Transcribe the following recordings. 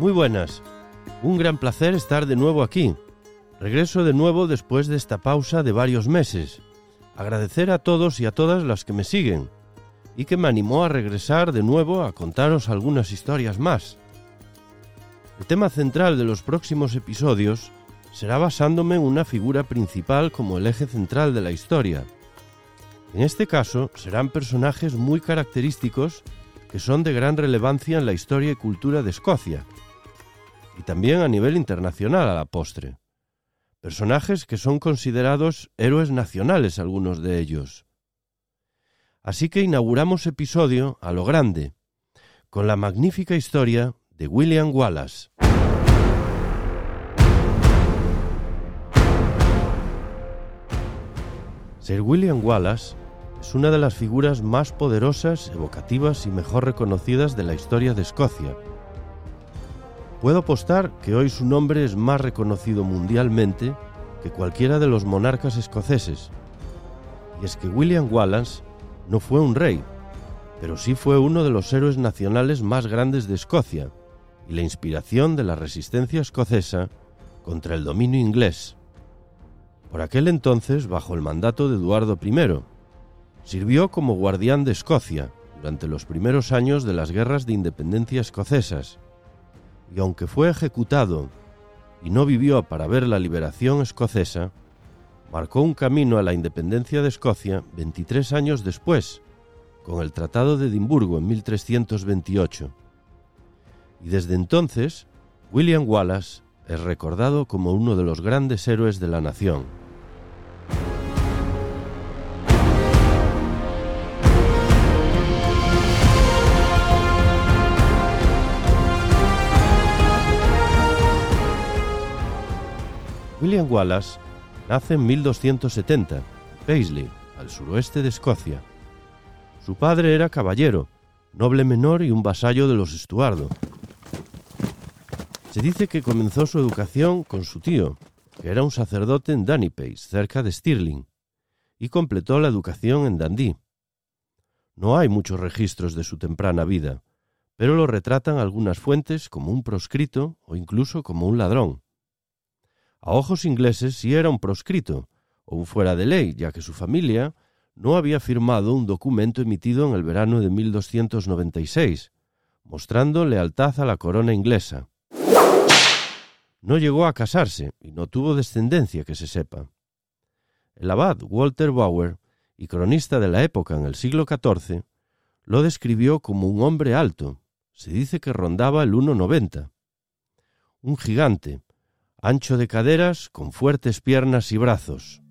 Muy buenas. Un gran placer estar de nuevo aquí. Regreso de nuevo después de esta pausa de varios meses. Agradecer a todos y a todas las que me siguen y que me animó a regresar de nuevo a contaros algunas historias más. El tema central de los próximos episodios será basándome en una figura principal como el eje central de la historia. En este caso serán personajes muy característicos que son de gran relevancia en la historia y cultura de Escocia, y también a nivel internacional a la postre. Personajes que son considerados héroes nacionales algunos de ellos. Así que inauguramos episodio a lo grande, con la magnífica historia de William Wallace. Sir William Wallace es una de las figuras más poderosas, evocativas y mejor reconocidas de la historia de Escocia Puedo apostar que hoy su nombre es más reconocido mundialmente que cualquiera de los monarcas escoceses. Y es que William Wallace no fue un rey, pero sí fue uno de los héroes nacionales más grandes de Escocia y la inspiración de la resistencia escocesa contra el dominio inglés. Por aquel entonces, bajo el mandato de Eduardo I, sirvió como guardián de Escocia durante los primeros años de las guerras de independencia escocesas y aunque fue ejecutado y no vivió para ver la liberación escocesa, marcó un camino a la independencia de Escocia 23 años después, con el Tratado de Edimburgo en 1328. Y desde entonces, William Wallace es recordado como uno de los grandes héroes de la nación. Wallace nace en 1270, Paisley, al suroeste de Escocia. Su padre era caballero, noble menor y un vasallo de los Estuardo. Se dice que comenzó su educación con su tío, que era un sacerdote en Dunipace, cerca de Stirling, y completó la educación en Dundee. No hay muchos registros de su temprana vida, pero lo retratan algunas fuentes como un proscrito o incluso como un ladrón. A ojos ingleses sí era un proscrito, o un fuera de ley, ya que su familia no había firmado un documento emitido en el verano de 1296, mostrando lealtad a la corona inglesa. No llegó a casarse y no tuvo descendencia que se sepa. El abad Walter Bower, y cronista de la época en el siglo XIV, lo describió como un hombre alto, se dice que rondaba el 1,90. Un gigante, ancho de caderas, con fuertes piernas y brazos.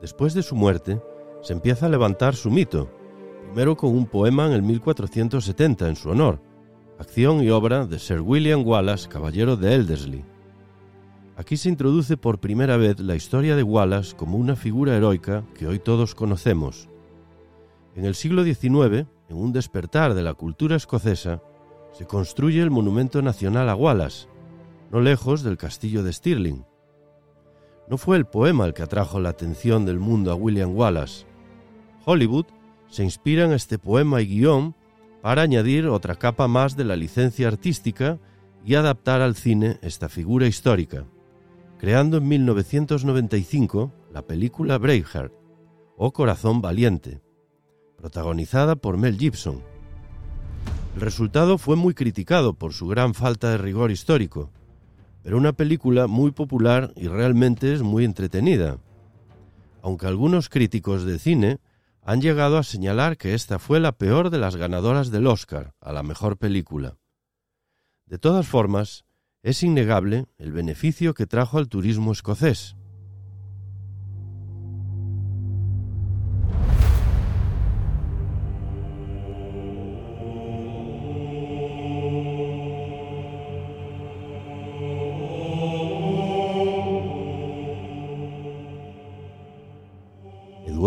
Después de su muerte, se empieza a levantar su mito, primero con un poema en el 1470 en su honor, acción y obra de Sir William Wallace, caballero de Elderslie. Aquí se introduce por primera vez la historia de Wallace como una figura heroica que hoy todos conocemos. En el siglo XIX, en un despertar de la cultura escocesa, se construye el Monumento Nacional a Wallace, no lejos del castillo de Stirling. No fue el poema el que atrajo la atención del mundo a William Wallace. Hollywood se inspira en este poema y guion para añadir otra capa más de la licencia artística y adaptar al cine esta figura histórica, creando en 1995 la película Braveheart o Corazón Valiente, protagonizada por Mel Gibson. El resultado fue muy criticado por su gran falta de rigor histórico, pero una película muy popular y realmente es muy entretenida, aunque algunos críticos de cine han llegado a señalar que esta fue la peor de las ganadoras del Oscar a la mejor película. De todas formas, es innegable el beneficio que trajo al turismo escocés.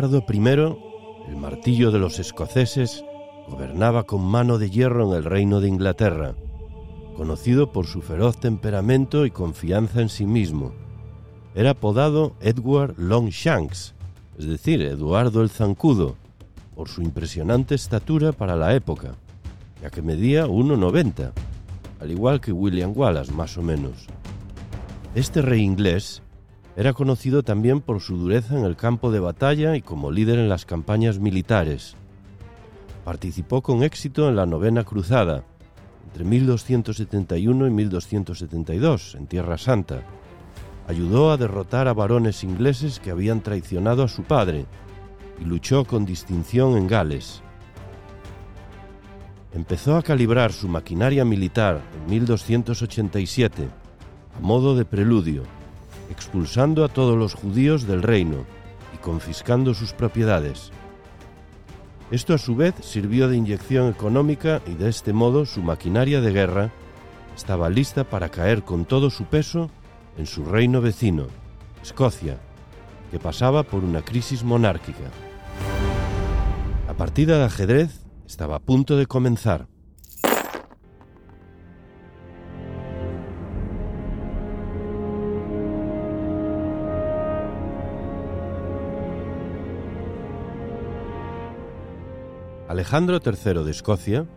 Eduardo I, el martillo de los escoceses, gobernaba con mano de hierro en el reino de Inglaterra, conocido por su feroz temperamento y confianza en sí mismo. Era apodado Edward Longshanks, es decir, Eduardo el Zancudo, por su impresionante estatura para la época, ya que medía 1,90, al igual que William Wallace más o menos. Este rey inglés era conocido también por su dureza en el campo de batalla y como líder en las campañas militares. Participó con éxito en la Novena Cruzada, entre 1271 y 1272, en Tierra Santa. Ayudó a derrotar a varones ingleses que habían traicionado a su padre y luchó con distinción en Gales. Empezó a calibrar su maquinaria militar en 1287, a modo de preludio expulsando a todos los judíos del reino y confiscando sus propiedades. Esto a su vez sirvió de inyección económica y de este modo su maquinaria de guerra estaba lista para caer con todo su peso en su reino vecino, Escocia, que pasaba por una crisis monárquica. La partida de ajedrez estaba a punto de comenzar. Alejandro III de Escocia,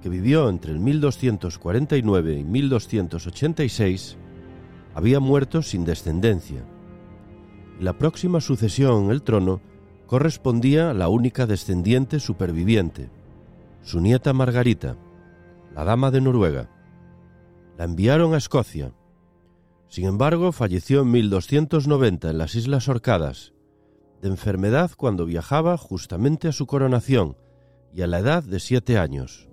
que vivió entre el 1249 y 1286, había muerto sin descendencia. La próxima sucesión en el trono correspondía a la única descendiente superviviente, su nieta Margarita, la dama de Noruega. La enviaron a Escocia. Sin embargo, falleció en 1290 en las Islas Orcadas, de enfermedad cuando viajaba justamente a su coronación, y a la edad de siete años.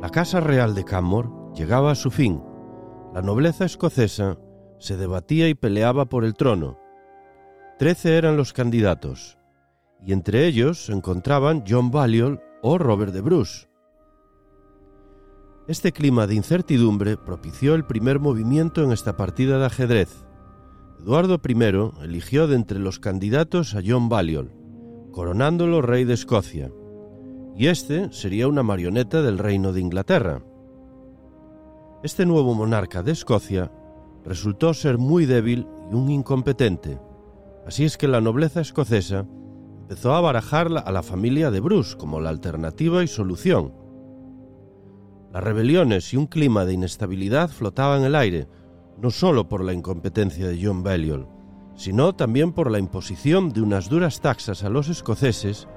La Casa Real de Canmore llegaba a su fin. La nobleza escocesa se debatía y peleaba por el trono. Trece eran los candidatos, y entre ellos se encontraban John Balliol o Robert de Bruce. Este clima de incertidumbre propició el primer movimiento en esta partida de ajedrez. Eduardo I eligió de entre los candidatos a John Balliol, coronándolo rey de Escocia, y este sería una marioneta del reino de Inglaterra. Este nuevo monarca de Escocia resultó ser muy débil y un incompetente, así es que la nobleza escocesa empezó a barajar a la familia de Bruce como la alternativa y solución. Las rebeliones y un clima de inestabilidad flotaban en el aire, no solo por la incompetencia de John Balliol, sino también por la imposición de unas duras taxas a los escoceses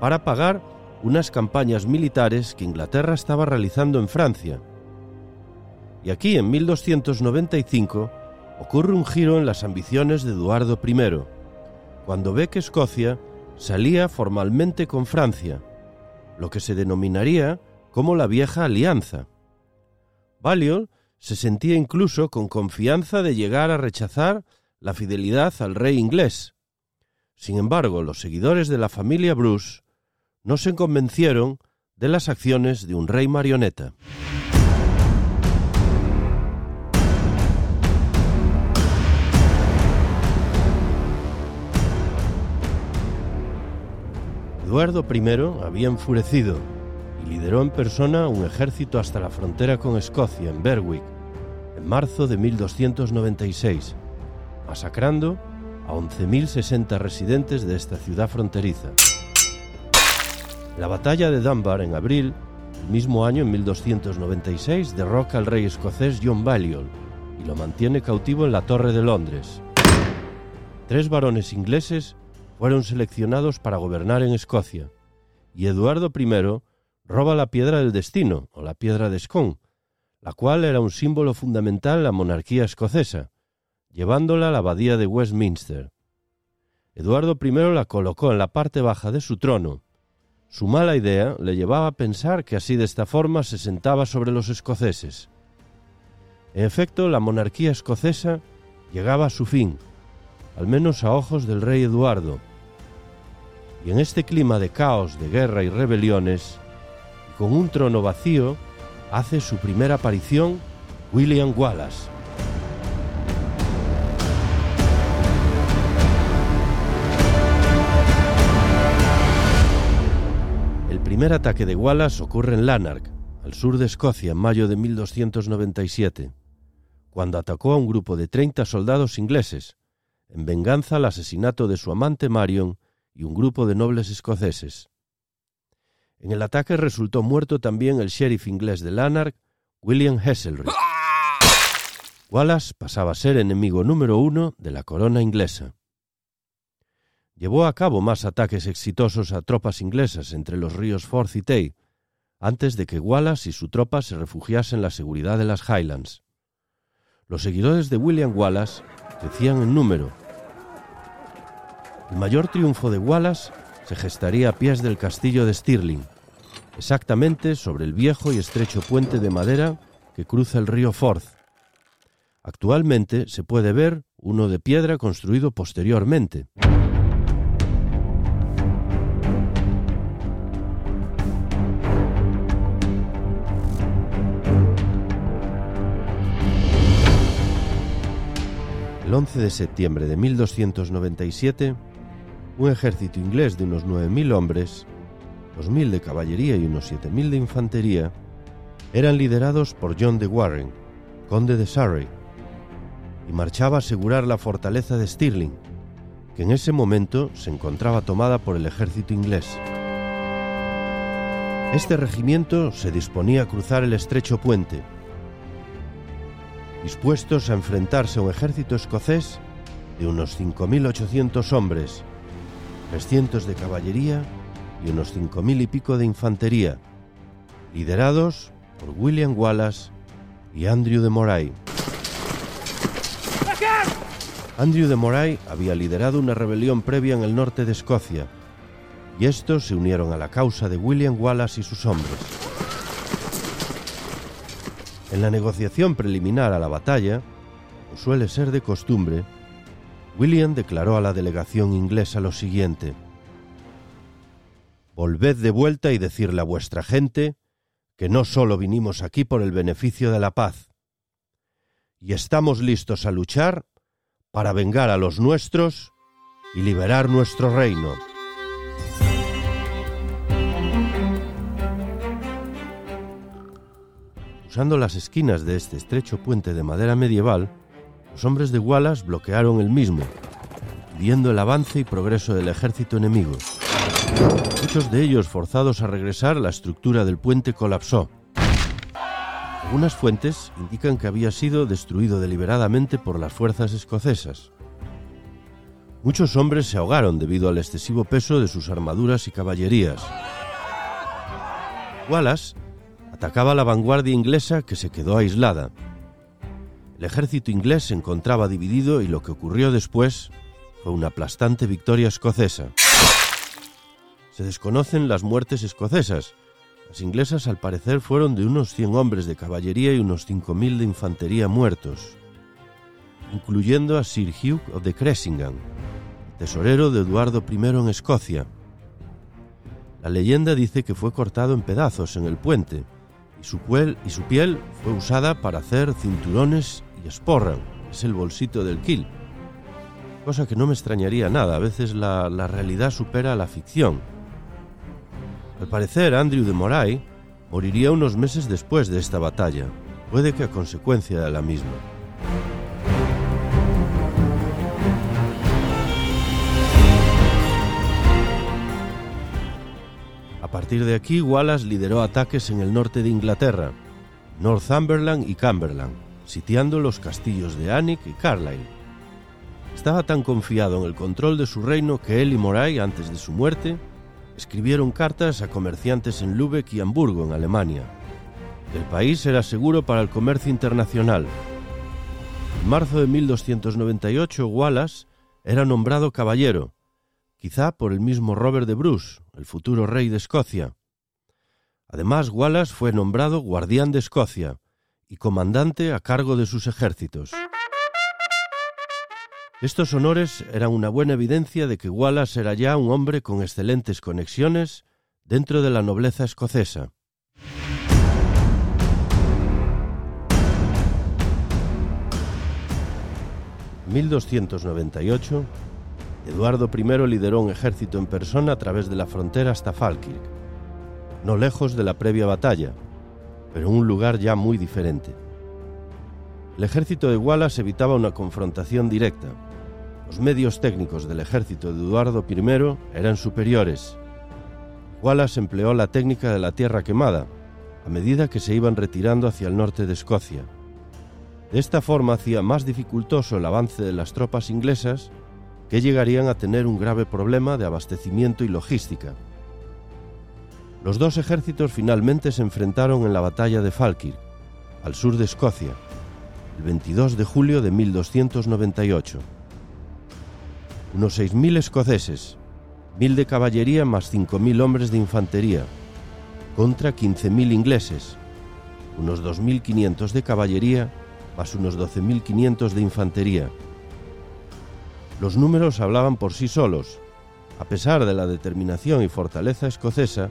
para pagar unas campañas militares que Inglaterra estaba realizando en Francia. Y aquí, en 1295, ocurre un giro en las ambiciones de Eduardo I, cuando ve que Escocia salía formalmente con Francia, lo que se denominaría como la Vieja Alianza. Balliol se sentía incluso con confianza de llegar a rechazar la fidelidad al rey inglés. Sin embargo, los seguidores de la familia Bruce no se convencieron de las acciones de un rey marioneta. Eduardo I había enfurecido y lideró en persona un ejército hasta la frontera con Escocia, en Berwick, en marzo de 1296 masacrando a 11.060 residentes de esta ciudad fronteriza. La batalla de Dunbar en abril, el mismo año en 1296, derroca al rey escocés John Balliol y lo mantiene cautivo en la Torre de Londres. Tres varones ingleses fueron seleccionados para gobernar en Escocia, y Eduardo I roba la piedra del destino, o la piedra de Scone, la cual era un símbolo fundamental en la monarquía escocesa, llevándola a la abadía de Westminster. Eduardo I la colocó en la parte baja de su trono. Su mala idea le llevaba a pensar que así de esta forma se sentaba sobre los escoceses. En efecto, la monarquía escocesa llegaba a su fin, al menos a ojos del rey Eduardo. Y en este clima de caos, de guerra y rebeliones, con un trono vacío, hace su primera aparición William Wallace. Primer ataque de Wallace ocurre en Lanark, al sur de Escocia, en mayo de 1297 cuando atacó a un grupo de 30 soldados ingleses, en venganza al asesinato de su amante Marion y un grupo de nobles escoceses. En el ataque resultó muerto también el sheriff inglés de Lanark, William Heselrigg. Wallace pasaba a ser enemigo número uno de la corona inglesa. Llevó a cabo más ataques exitosos a tropas inglesas entre los ríos Forth y Tay, antes de que Wallace y su tropa se refugiasen en la seguridad de las Highlands. Los seguidores de William Wallace crecían en número. El mayor triunfo de Wallace se gestaría a pies del castillo de Stirling, exactamente sobre el viejo y estrecho puente de madera que cruza el río Forth. Actualmente se puede ver uno de piedra construido posteriormente. El 11 de septiembre de 1297, un ejército inglés de unos 9.000 hombres, 2.000 de caballería y unos 7.000 de infantería, eran liderados por John de Warren, conde de Surrey, y marchaba a asegurar la fortaleza de Stirling, que en ese momento se encontraba tomada por el ejército inglés. Este regimiento se disponía a cruzar el estrecho puente, dispuestos a enfrentarse a un ejército escocés de unos 5.800 hombres, 300 de caballería y unos 5.000 y pico de infantería, liderados por William Wallace y Andrew de Moray. Andrew de Moray había liderado una rebelión previa en el norte de Escocia, y estos se unieron a la causa de William Wallace y sus hombres. En la negociación preliminar a la batalla, como suele ser de costumbre, William declaró a la delegación inglesa lo siguiente. Volved de vuelta y decirle a vuestra gente que no solo vinimos aquí por el beneficio de la paz, y estamos listos a luchar para vengar a los nuestros y liberar nuestro reino. Usando las esquinas de este estrecho puente de madera medieval, los hombres de Wallace bloquearon el mismo, impidiendo el avance y progreso del ejército enemigo. Muchos de ellos, forzados a regresar, la estructura del puente colapsó. Algunas fuentes indican que había sido destruido deliberadamente por las fuerzas escocesas. Muchos hombres se ahogaron debido al excesivo peso de sus armaduras y caballerías. Wallace atacaba la vanguardia inglesa que se quedó aislada. El ejército inglés se encontraba dividido y lo que ocurrió después fue una aplastante victoria escocesa. Se desconocen las muertes escocesas. Las inglesas al parecer fueron de unos 100 hombres de caballería y unos 5.000 de infantería muertos, incluyendo a Sir Hugh of the Cressingham, tesorero de Eduardo I en Escocia. La leyenda dice que fue cortado en pedazos en el puente y su, piel, y su piel fue usada para hacer cinturones y esporran, es el bolsito del kill. Cosa que no me extrañaría nada, a veces la, la realidad supera la ficción. Al parecer, Andrew de Moray moriría unos meses después de esta batalla, puede que a consecuencia de la misma. Partir de aquí, Wallace lideró ataques en el norte de Inglaterra, Northumberland y Cumberland, sitiando los castillos de Alnwick y Carlisle. Estaba tan confiado en el control de su reino que él y Moray, antes de su muerte, escribieron cartas a comerciantes en Lübeck y Hamburgo, en Alemania. El país era seguro para el comercio internacional. En marzo de 1298, Wallace era nombrado caballero, quizá por el mismo Robert de Bruce, el futuro rey de Escocia. Además, Wallace fue nombrado guardián de Escocia y comandante a cargo de sus ejércitos. Estos honores eran una buena evidencia de que Wallace era ya un hombre con excelentes conexiones dentro de la nobleza escocesa. 1298, Eduardo I lideró un ejército en persona a través de la frontera hasta Falkirk, no lejos de la previa batalla, pero en un lugar ya muy diferente. El ejército de Wallace evitaba una confrontación directa. Los medios técnicos del ejército de Eduardo I eran superiores. Wallace empleó la técnica de la tierra quemada, a medida que se iban retirando hacia el norte de Escocia. De esta forma hacía más dificultoso el avance de las tropas inglesas, que llegarían a tener un grave problema de abastecimiento y logística. Los dos ejércitos finalmente se enfrentaron en la batalla de Falkirk, al sur de Escocia, el 22 de julio de 1298. Unos 6.000 escoceses, 1.000 de caballería más 5.000 hombres de infantería, contra 15.000 ingleses, unos 2.500 de caballería más unos 12.500 de infantería. Los números hablaban por sí solos. A pesar de la determinación y fortaleza escocesa,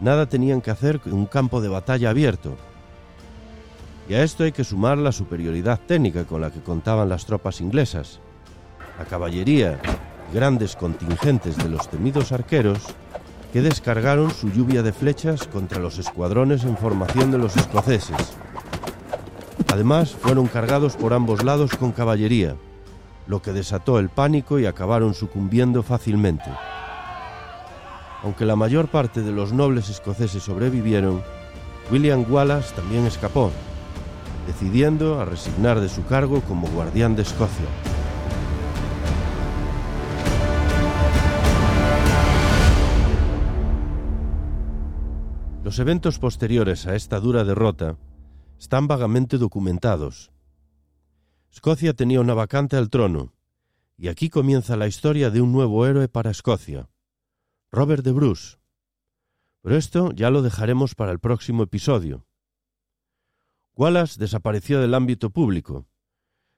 nada tenían que hacer en un campo de batalla abierto. Y a esto hay que sumar la superioridad técnica con la que contaban las tropas inglesas. La caballería grandes contingentes de los temidos arqueros que descargaron su lluvia de flechas contra los escuadrones en formación de los escoceses. Además, fueron cargados por ambos lados con caballería, lo que desató el pánico y acabaron sucumbiendo fácilmente. Aunque la mayor parte de los nobles escoceses sobrevivieron, William Wallace también escapó, decidiendo a resignar de su cargo como guardián de Escocia. Los eventos posteriores a esta dura derrota están vagamente documentados. Escocia tenía una vacante al trono, y aquí comienza la historia de un nuevo héroe para Escocia, Robert de Bruce. Pero esto ya lo dejaremos para el próximo episodio. Wallace desapareció del ámbito público,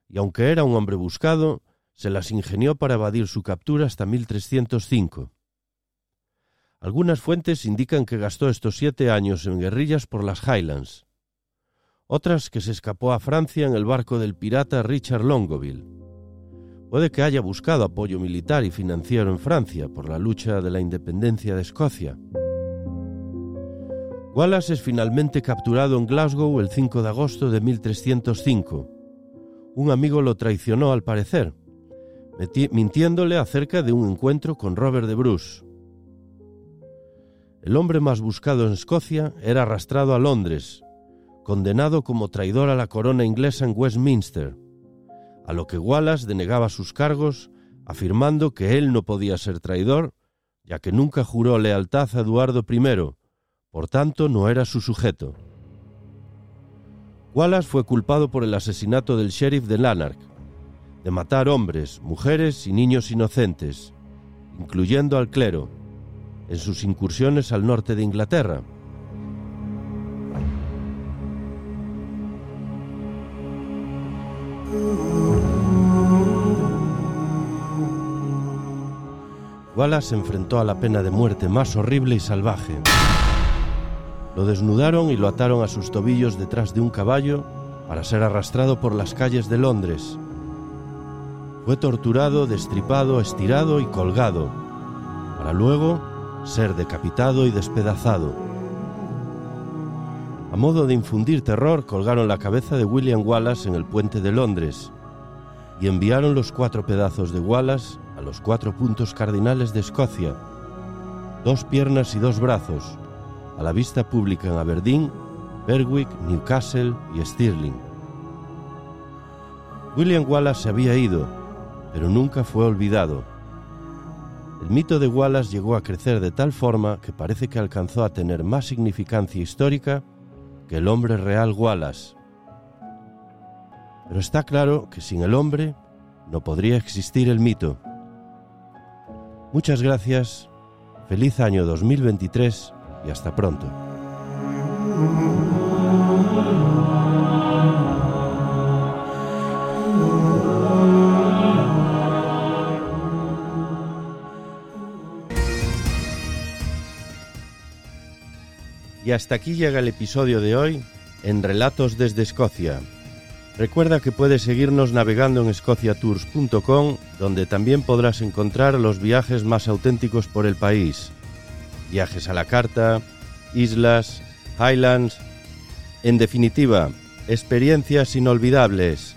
y aunque era un hombre buscado, se las ingenió para evadir su captura hasta 1305. Algunas fuentes indican que gastó estos siete años en guerrillas por las Highlands, otras que se escapó a Francia en el barco del pirata Richard Longoville. Puede que haya buscado apoyo militar y financiero en Francia por la lucha de la independencia de Escocia. Wallace es finalmente capturado en Glasgow el 5 de agosto de 1305. Un amigo lo traicionó al parecer, mintiéndole acerca de un encuentro con Robert de Bruce. El hombre más buscado en Escocia era arrastrado a Londres, condenado como traidor a la corona inglesa en Westminster, a lo que Wallace denegaba sus cargos, afirmando que él no podía ser traidor, ya que nunca juró lealtad a Eduardo I, por tanto no era su sujeto. Wallace fue culpado por el asesinato del sheriff de Lanark, de matar hombres, mujeres y niños inocentes, incluyendo al clero, en sus incursiones al norte de Inglaterra, Wallace se enfrentó a la pena de muerte más horrible y salvaje. Lo desnudaron y lo ataron a sus tobillos detrás de un caballo para ser arrastrado por las calles de Londres. Fue torturado, destripado, estirado y colgado, para luego ser decapitado y despedazado. A modo de infundir terror, colgaron la cabeza de William Wallace en el puente de Londres y enviaron los cuatro pedazos de Wallace a los cuatro puntos cardinales de Escocia, dos piernas y dos brazos, a la vista pública en Aberdeen, Berwick, Newcastle y Stirling. William Wallace se había ido, pero nunca fue olvidado. El mito de Wallace llegó a crecer de tal forma que parece que alcanzó a tener más significancia histórica que el hombre real Wallace. Pero está claro que sin el hombre no podría existir el mito. Muchas gracias, feliz año 2023 y hasta pronto. Y hasta aquí llega el episodio de hoy en Relatos desde Escocia. Recuerda que puedes seguirnos navegando en escociatours.com, donde también podrás encontrar los viajes más auténticos por el país. Viajes a la carta, islas, highlands. En definitiva, experiencias inolvidables